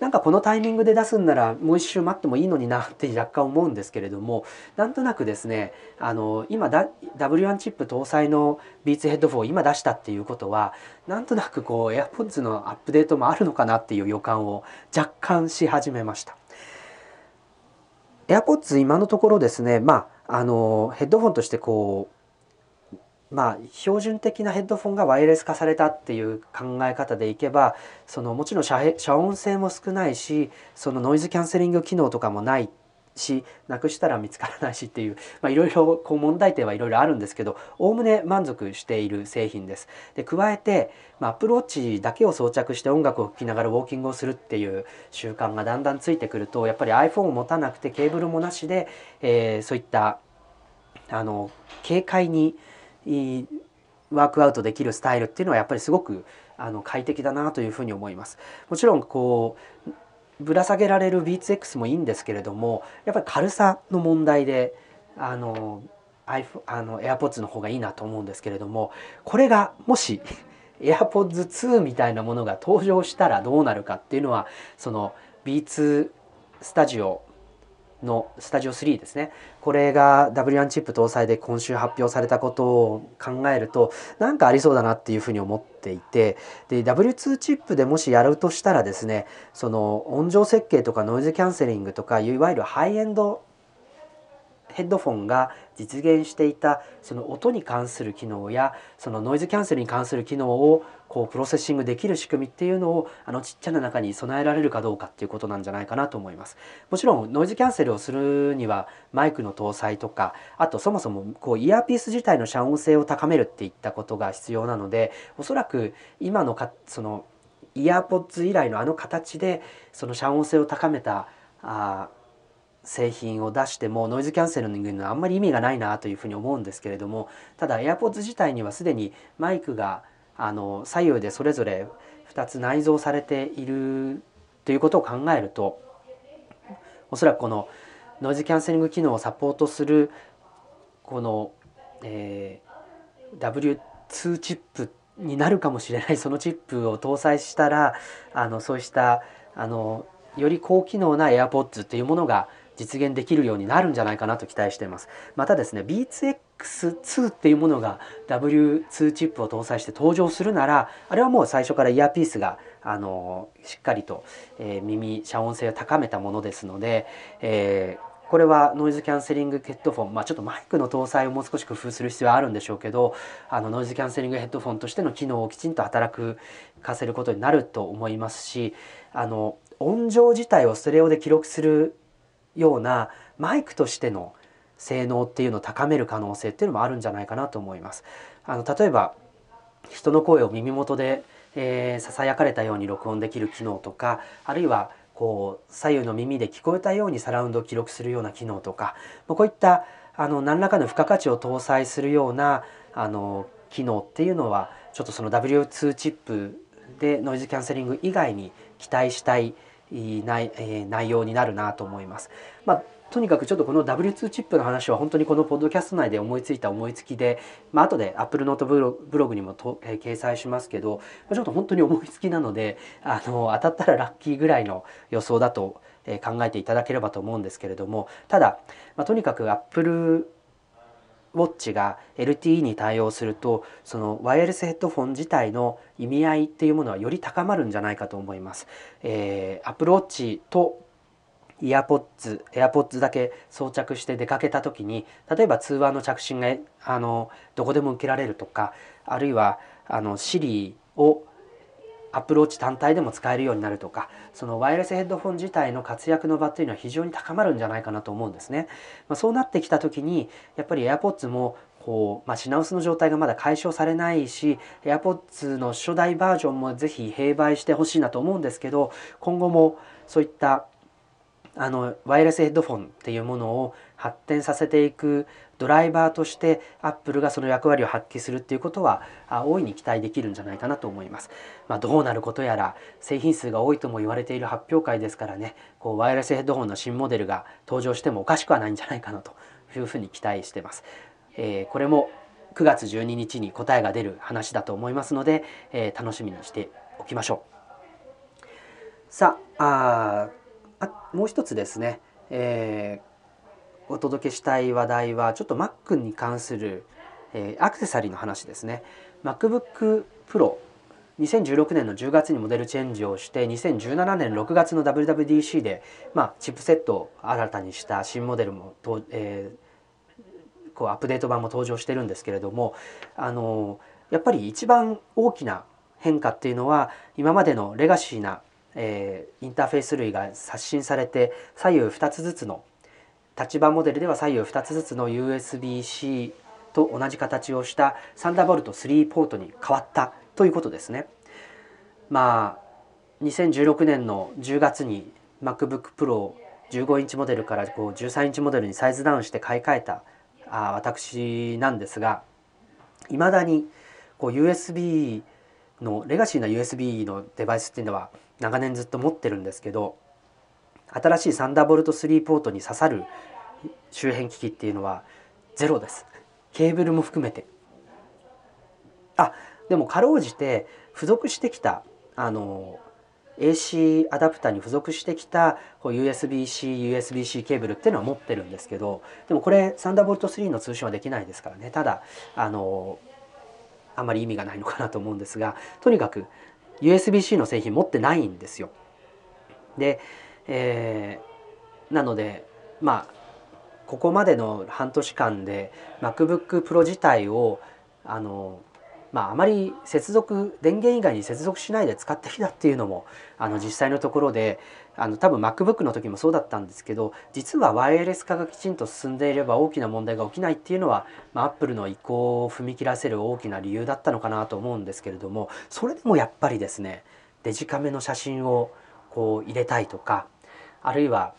なんかこのタイミングで出すんならもう一周待ってもいいのになって若干思うんですけれどもなんとなくですねあの今だ W1 チップ搭載のビーツヘッドフォンを今出したっていうことはなんとなくこう AirPods のアップデートもあるのかなっていう予感を若干し始めました。AirPods 今のところですね、まあ、あのヘッドフォンとしてこうまあ標準的なヘッドフォンがワイヤレス化されたっていう考え方でいけばそのもちろん遮音性も少ないしそのノイズキャンセリング機能とかもないっしなくしたら見つからないしっていう (laughs) いろいろ問題点はいろいろあるんですけどおおむね満足している製品です。で加えて、ま、アプローチだけを装着して音楽を聴きながらウォーキングをするっていう習慣がだんだんついてくるとやっぱり iPhone を持たなくてケーブルもなしで、えー、そういったあの軽快にワークアウトできるスタイルっていうのはやっぱりすごくあの快適だなというふうに思います。もちろんこうぶら下げられるビーツ X もいいんですけれどもやっぱり軽さの問題であの iPhone あの AirPods の方がいいなと思うんですけれどもこれがもし (laughs) AirPods 2みたいなものが登場したらどうなるかっていうのはそのビーツスタジオのスタジオ3ですね。これが W1 チップ搭載で今週発表されたことを考えるとなんかありそうだなっていうふうに思っていてで W2 チップでもしやるとしたらですねその音情設計とかノイズキャンセリングとかいわゆるハイエンドヘッドフォンが実現していたその音に関する機能やそのノイズキャンセルに関する機能をこうプロセッシングできる仕組みっていうのをあのちっちゃな中に備えられるかどうかっていうことなんじゃないかなと思います。もちろんノイズキャンセルをするにはマイクの搭載とかあとそもそもこうイヤーピース自体の遮音性を高めるっていったことが必要なのでおそらく今のかそのイヤーポッツ以来のあの形でその遮音性を高めたあ製品を出してもノイズキャンセルにはあんまり意味がないなというふうに思うんですけれどもただ AirPods 自体にはすでにマイクがあの左右でそれぞれ2つ内蔵されているということを考えるとおそらくこのノイズキャンセリング機能をサポートするこの、えー、W2 チップになるかもしれないそのチップを搭載したらあのそうしたあのより高機能な AirPods というものが実現できるようになるんじゃないかなと期待しています。またですね b っていうものが W2 チップを搭載して登場するならあれはもう最初からイヤーピースがあのしっかりと、えー、耳遮音性を高めたものですので、えーこれはノイズキャンセリングヘッドフォン、まあ、ちょっとマイクの搭載をもう少し工夫する必要はあるんでしょうけどあのノイズキャンセリングヘッドフォンとしての機能をきちんと働かせることになると思いますしあの音情自体をステレオで記録するようなマイクとしての性能っていうのを高める可能性っていうのもあるんじゃないかなと思います。あの例えば人の声を耳元でえささやかれたように録音できる機能とかあるいはこう左右の耳で聞こえたようにサラウンドを記録するような機能とかこういったあの何らかの付加価値を搭載するようなあの機能っていうのはちょっとその W2 チップでノイズキャンセリング以外に期待したい内,、え、内容になるなと思います。まあとにかくちょっとこの W2 チップの話は本当にこのポッドキャスト内で思いついた思いつきで、まあ後で Apple Note ブログにもと、えー、掲載しますけどちょっと本当に思いつきなのであの当たったらラッキーぐらいの予想だとえ考えていただければと思うんですけれどもただ、まあ、とにかく Apple ウォッチが LTE に対応するとそのワイヤレスヘッドフォン自体の意味合いっていうものはより高まるんじゃないかと思います。えー、Apple Watch とイヤポッツ、エアポッツだけ装着して出かけた時に例えば通話の着信があのどこでも受けられるとかあるいはあの Siri をアプローチ単体でも使えるようになるとかそのワイヤレスヘッドフォン自体の活躍の場っていうのは非常に高まるんじゃないかなと思うんですね。まあ、そうなってきた時にやっぱり AirPods もこう、まあ、品薄の状態がまだ解消されないし AirPods の初代バージョンもぜひ併売してほしいなと思うんですけど今後もそういったあのワイヤレスヘッドフォンっていうものを発展させていくドライバーとしてアップルがその役割を発揮するっていうことは大いに期待できるんじゃないかなと思います。まあ、どうなることやら製品数が多いとも言われている発表会ですからねこうワイヤレスヘッドホンの新モデルが登場してもおかしくはないんじゃないかなというふうに期待してます。えー、これも9月12日に答えが出る話だと思いますので、えー、楽しみにしておきましょう。さああもう一つですね、えーお届けしたい話題はちょっと Mac に関する、えー、アクセサリーの話ですね。MacBook Pro 2016年の10月にモデルチェンジをして2017年6月の WWDC で、まあ、チップセットを新たにした新モデルもと、えー、こうアップデート版も登場してるんですけれどもあのやっぱり一番大きな変化っていうのは今までのレガシーな、えー、インターフェース類が刷新されて左右2つずつの立場モデルでは左右2つずつの USB-C と同じ形をしたサンダーボルト3ポートに変わったということですね。まあ2016年の10月に MacBook Pro 15インチモデルからこう13インチモデルにサイズダウンして買い替えたあ私なんですがいまだにこう USB のレガシーな USB のデバイスっていうのは長年ずっと持ってるんですけど新しいサンダーボルト3ポートに刺さる周辺機器っていうのはゼロです。ケーブルも含めて。あでもかろうじて付属してきたあの AC アダプターに付属してきた USB-C、USB-C ケーブルっていうのは持ってるんですけどでもこれサンダーボルト3の通信はできないですからね。ただあのあんまり意味がないのかなと思うんですがとにかく USB-C の製品持ってないんですよ。でえー、なのでまあここまでの半年間で MacBook Pro 自体をあのまあ、あまり接続電源以外に接続しないで使ってきたっていうのもあの実際のところであの多分 MacBook の時もそうだったんですけど実はワイヤレス化がきちんと進んでいれば大きな問題が起きないっていうのは、まあ、Apple の移行を踏み切らせる大きな理由だったのかなと思うんですけれどもそれでもやっぱりですねデジカメの写真をこう入れたいとかあるいは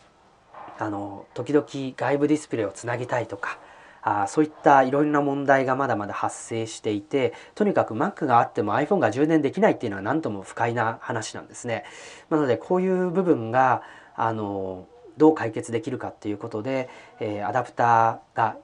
あの時々外部ディスプレイをつなぎたいとかあそういったいろいろな問題がまだまだ発生していてとにかく Mac があっても iPhone が充電できないっていうのは何とも不快な話なんですね。なのでこういう部分があのどう解決できるかっていうことで、えー、アダプターが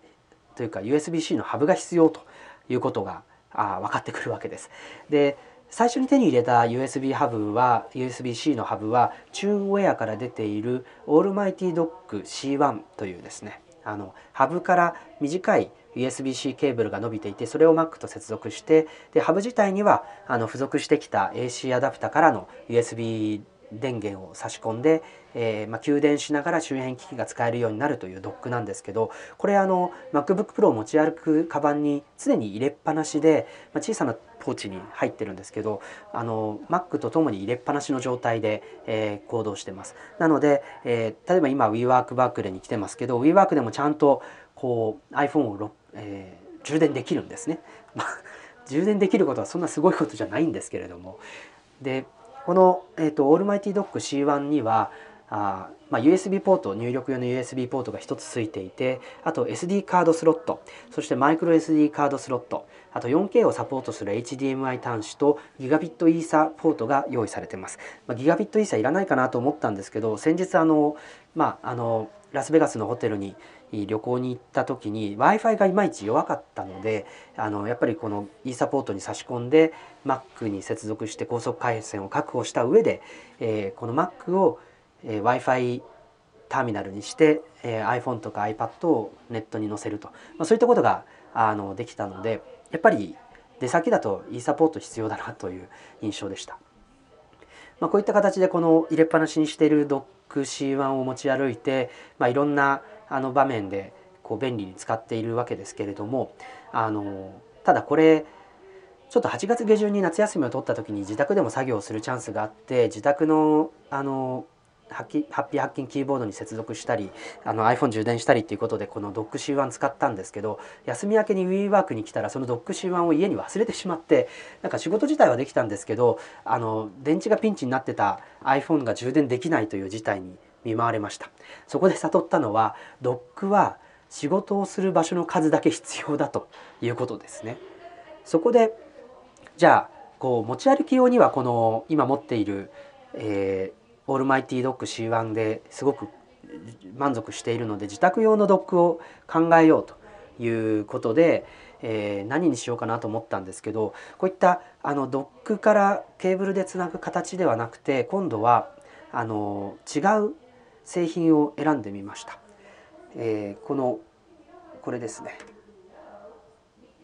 というか USB-C のハブが必要ということがあ分かってくるわけです。で最初に手に入れた USB ハブは USB-C のハブはチューンウェアから出ているオールマイティドック C1 というですねあのハブから短い USB-C ケーブルが伸びていてそれを Mac と接続してでハブ自体にはあの付属してきた AC アダプタからの USB 電源を差し込んで、えー、まあ、給電しながら周辺機器が使えるようになるというドックなんですけどこれあの MacBook Pro を持ち歩くカバンに常に入れっぱなしで、まあ、小さなポーチに入ってるんですけどあの Mac とともに入れっぱなしの状態で、えー、行動してます。なので、えー、例えば今 WeWork バックレに来てますけど WeWork でもちゃんとこう iPhone を、えー、充電できるんですね。(laughs) 充電できることはそんなすごいことじゃないんですけれども。でこの、えーと、オールマイティドック C1 にはあまあ、USB ポート入力用の USB ポートが1つついていてあと SD カードスロットそしてマイクロ SD カードスロットあと 4K をサポートする HDMI 端子とギガビットイーサポートが用意されてます、まあ、ギガビットイーサいらないかなと思ったんですけど先日あのまああのラスベガスのホテルに旅行に行った時に w i f i がいまいち弱かったのであのやっぱりこの e サポートに差し込んで Mac に接続して高速回線を確保した上で、えー、この Mac を、えー、w i f i ターミナルにして、えー、iPhone とか iPad をネットに載せると、まあ、そういったことがあのできたのでやっぱり出先だと e サポート必要だなという印象でした。まあ、こういった形でこの入れっぱなしにしているドック C1 を持ち歩いて、まあ、いろんなあの場面でこう便利に使っているわけですけれどもあのただこれちょっと8月下旬に夏休みを取った時に自宅でも作業するチャンスがあって自宅のあのハッピーハッキンキーボードに接続したりあの iPhone 充電したりっていうことでこの DockC1 使ったんですけど休み明けに WeWork に来たらその DockC1 を家に忘れてしまってなんか仕事自体はできたんですけどあの電池がピンチになってた iPhone が充電できないという事態に見舞われました。そこで悟ったのは Dock は仕事をする場所の数だけ必要だということですね。そこでじゃあこう持ち歩き用にはこの今持っている、えーオールマイティドッグ C1 ですごく満足しているので自宅用のドックを考えようということで、えー、何にしようかなと思ったんですけどこういったあのドックからケーブルでつなぐ形ではなくて今度はあの違う製品を選んでみました。えー、このこれですね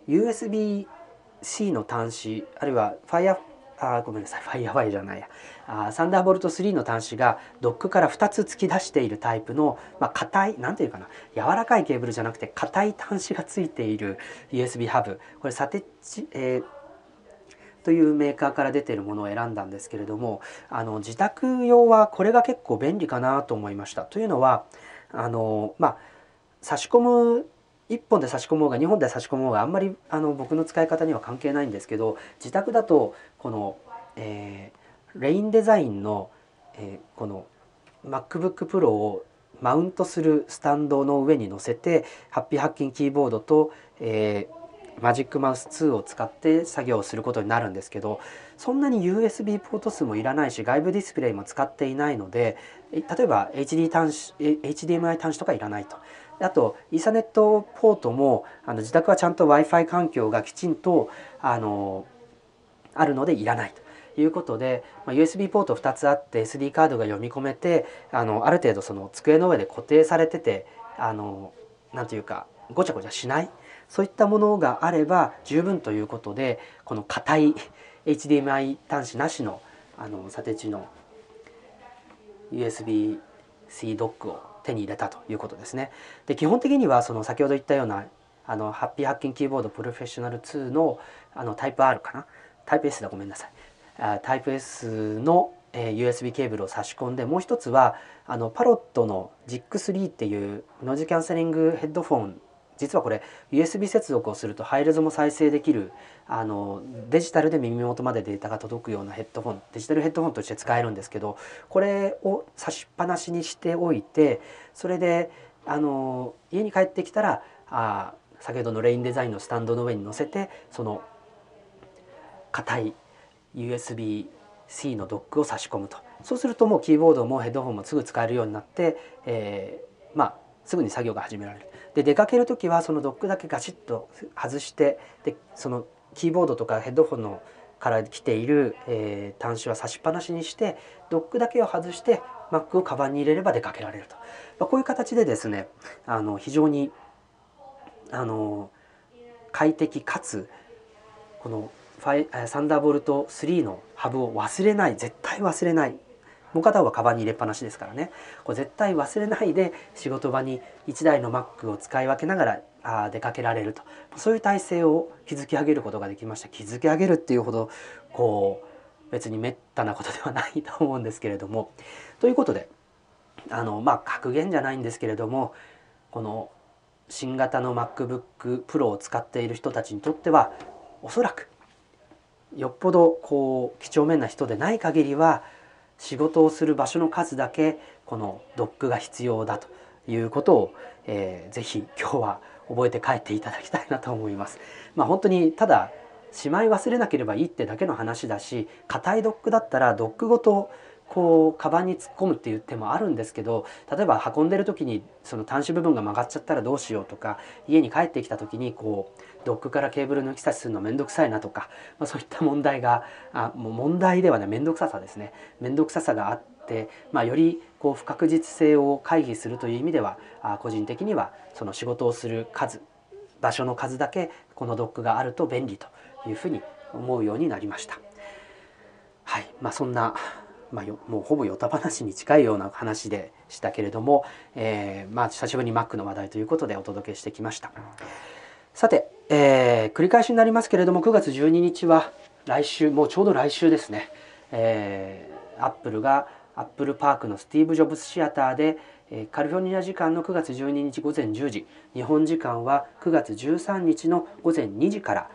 USB-C の端子あるいは Fire あごめんなさい。ファイヤーファイじゃないや。あサンダーボルト3の端子がドックから2つ突き出しているタイプのまあ、硬い何ていうかな。柔らかいケーブルじゃなくて硬い端子がついている USB ハブ。これサテッチ、えーというメーカーから出てるものを選んだんですけれどもあの自宅用はこれが結構便利かなと思いました。というのはあのまあ差し込む1本で差し込もうが2本で差し込もうがあんまりあの僕の使い方には関係ないんですけど自宅だとこの、えー、レインデザインの、えー、この MacBook Pro をマウントするスタンドの上に乗せてハッピーハッキンキーボードと、えー、マジックマウス2を使って作業をすることになるんですけどそんなに USB ポート数もいらないし外部ディスプレイも使っていないので例えば HD 端子 HDMI 端子とかいらないと。あとイーサネットポートもあの自宅はちゃんと w i f i 環境がきちんとあのあるのでいらないと。いうことで、まあ、USB ポート2つあって SD カードが読み込めてあのある程度その机の上で固定されててあのなんていうかごちゃごちゃしない？そういったものがあれば十分ということでこの硬い HDMI 端子なしのあのサテチの USB-C ドックを手に入れたということですね。で基本的にはその先ほど言ったようなあのハッピーハッキンキーボードプロフェッショナル2のあのタイプ R かな？タイプ S だごめんなさいあタイプ S の、えー、USB ケーブルを差し込んでもう一つはあのパロットの JIC3 っていうノイズキャンセリングヘッドフォン実はこれ USB 接続をするとハイレゾも再生できるあのデジタルで耳元までデータが届くようなヘッドフォンデジタルヘッドフォンとして使えるんですけどこれを差しっぱなしにしておいてそれであの家に帰ってきたらあ先ほどのレインデザインのスタンドの上に乗せてその硬い USB-C のドックを差し込むと。そうするともうキーボードもヘッドホンもすぐ使えるようになって、えー、まあすぐに作業が始められるで出かける時はそのドックだけガチッと外してでそのキーボードとかヘッドホンのから来ている、えー、端子は差しっぱなしにしてドックだけを外して Mac をカバンに入れれば出かけられると、まあ、こういう形でですねあの非常にあの快適かつこのファイサンダーボルト3のハブを忘れない絶対忘れないもう片方はカバンに入れっぱなしですからね。これ絶対忘れないで仕事場に1台の Mac を使い分けながらあ出かけられると。そういう体制を築き上げることができました。築き上げるっていうほどこう別にめったなことではないと思うんですけれども。ということであのまあ格言じゃないんですけれどもこの新型の MacBook Pro を使っている人たちにとってはおそらくよっぽどこう几帳面な人でない限りは仕事をする場所の数だけこのドックが必要だということを、えー、ぜひ今日は覚えて帰っていただきたいなと思います。まあ、本当にただしまい忘れなければいいってだけの話だし硬いドックだったらドックごとこうカバンに突っ込むっていう手もあるんですけど例えば運んでる時にその端子部分が曲がっちゃったらどうしようとか家に帰ってきた時にこうドックからケーブル抜き差しするの面倒くさいなとか、まあ、そういった問題があもう問題ではない面倒くささですね面倒くささがあって、まあ、よりこう不確実性を回避するという意味ではあ個人的にはその仕事をする数場所の数だけこのドックがあると便利というふうに思うようになりました。はいまあ、そんなまあ、もうほぼヨタ話に近いような話でしたけれども、えー、まあ久しぶりに Mac の話題ということでお届けしてきました。さて、えー、繰り返しになりますけれども9月12日は来週もうちょうど来週ですね、えー、アップルがアップルパークのスティーブ・ジョブズシアターでカリフォルニア時間の9月12日午前10時日本時間は9月13日の午前2時から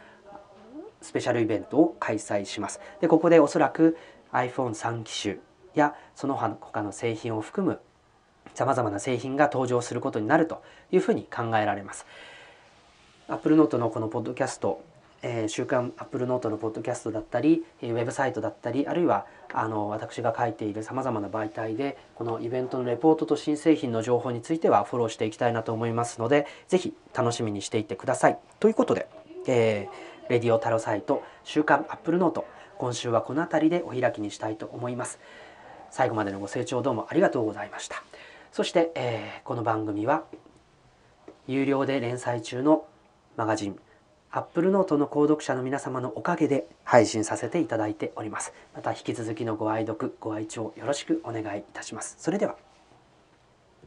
スペシャルイベントを開催します。でここでおそらく iPhone3 機種やその他の製品を含むさまざまな製品が登場することになるというふうに考えられます。Apple Note のこのポッドキャスト、えー、週刊 Apple Note のポッドキャストだったり、ウェブサイトだったり、あるいはあの私が書いているさまざまな媒体で、このイベントのレポートと新製品の情報についてはフォローしていきたいなと思いますので、ぜひ楽しみにしていてください。ということで、えー、レディオタロサイト、週刊 Apple Note、今週はこの辺りでお開きにしたいと思います。最後までのご清聴どうもありがとうございました。そして、えー、この番組は有料で連載中のマガジンアップルノートの購読者の皆様のおかげで配信させていただいております。また引き続きのご愛読、ご愛聴よろしくお願いいたします。それでは。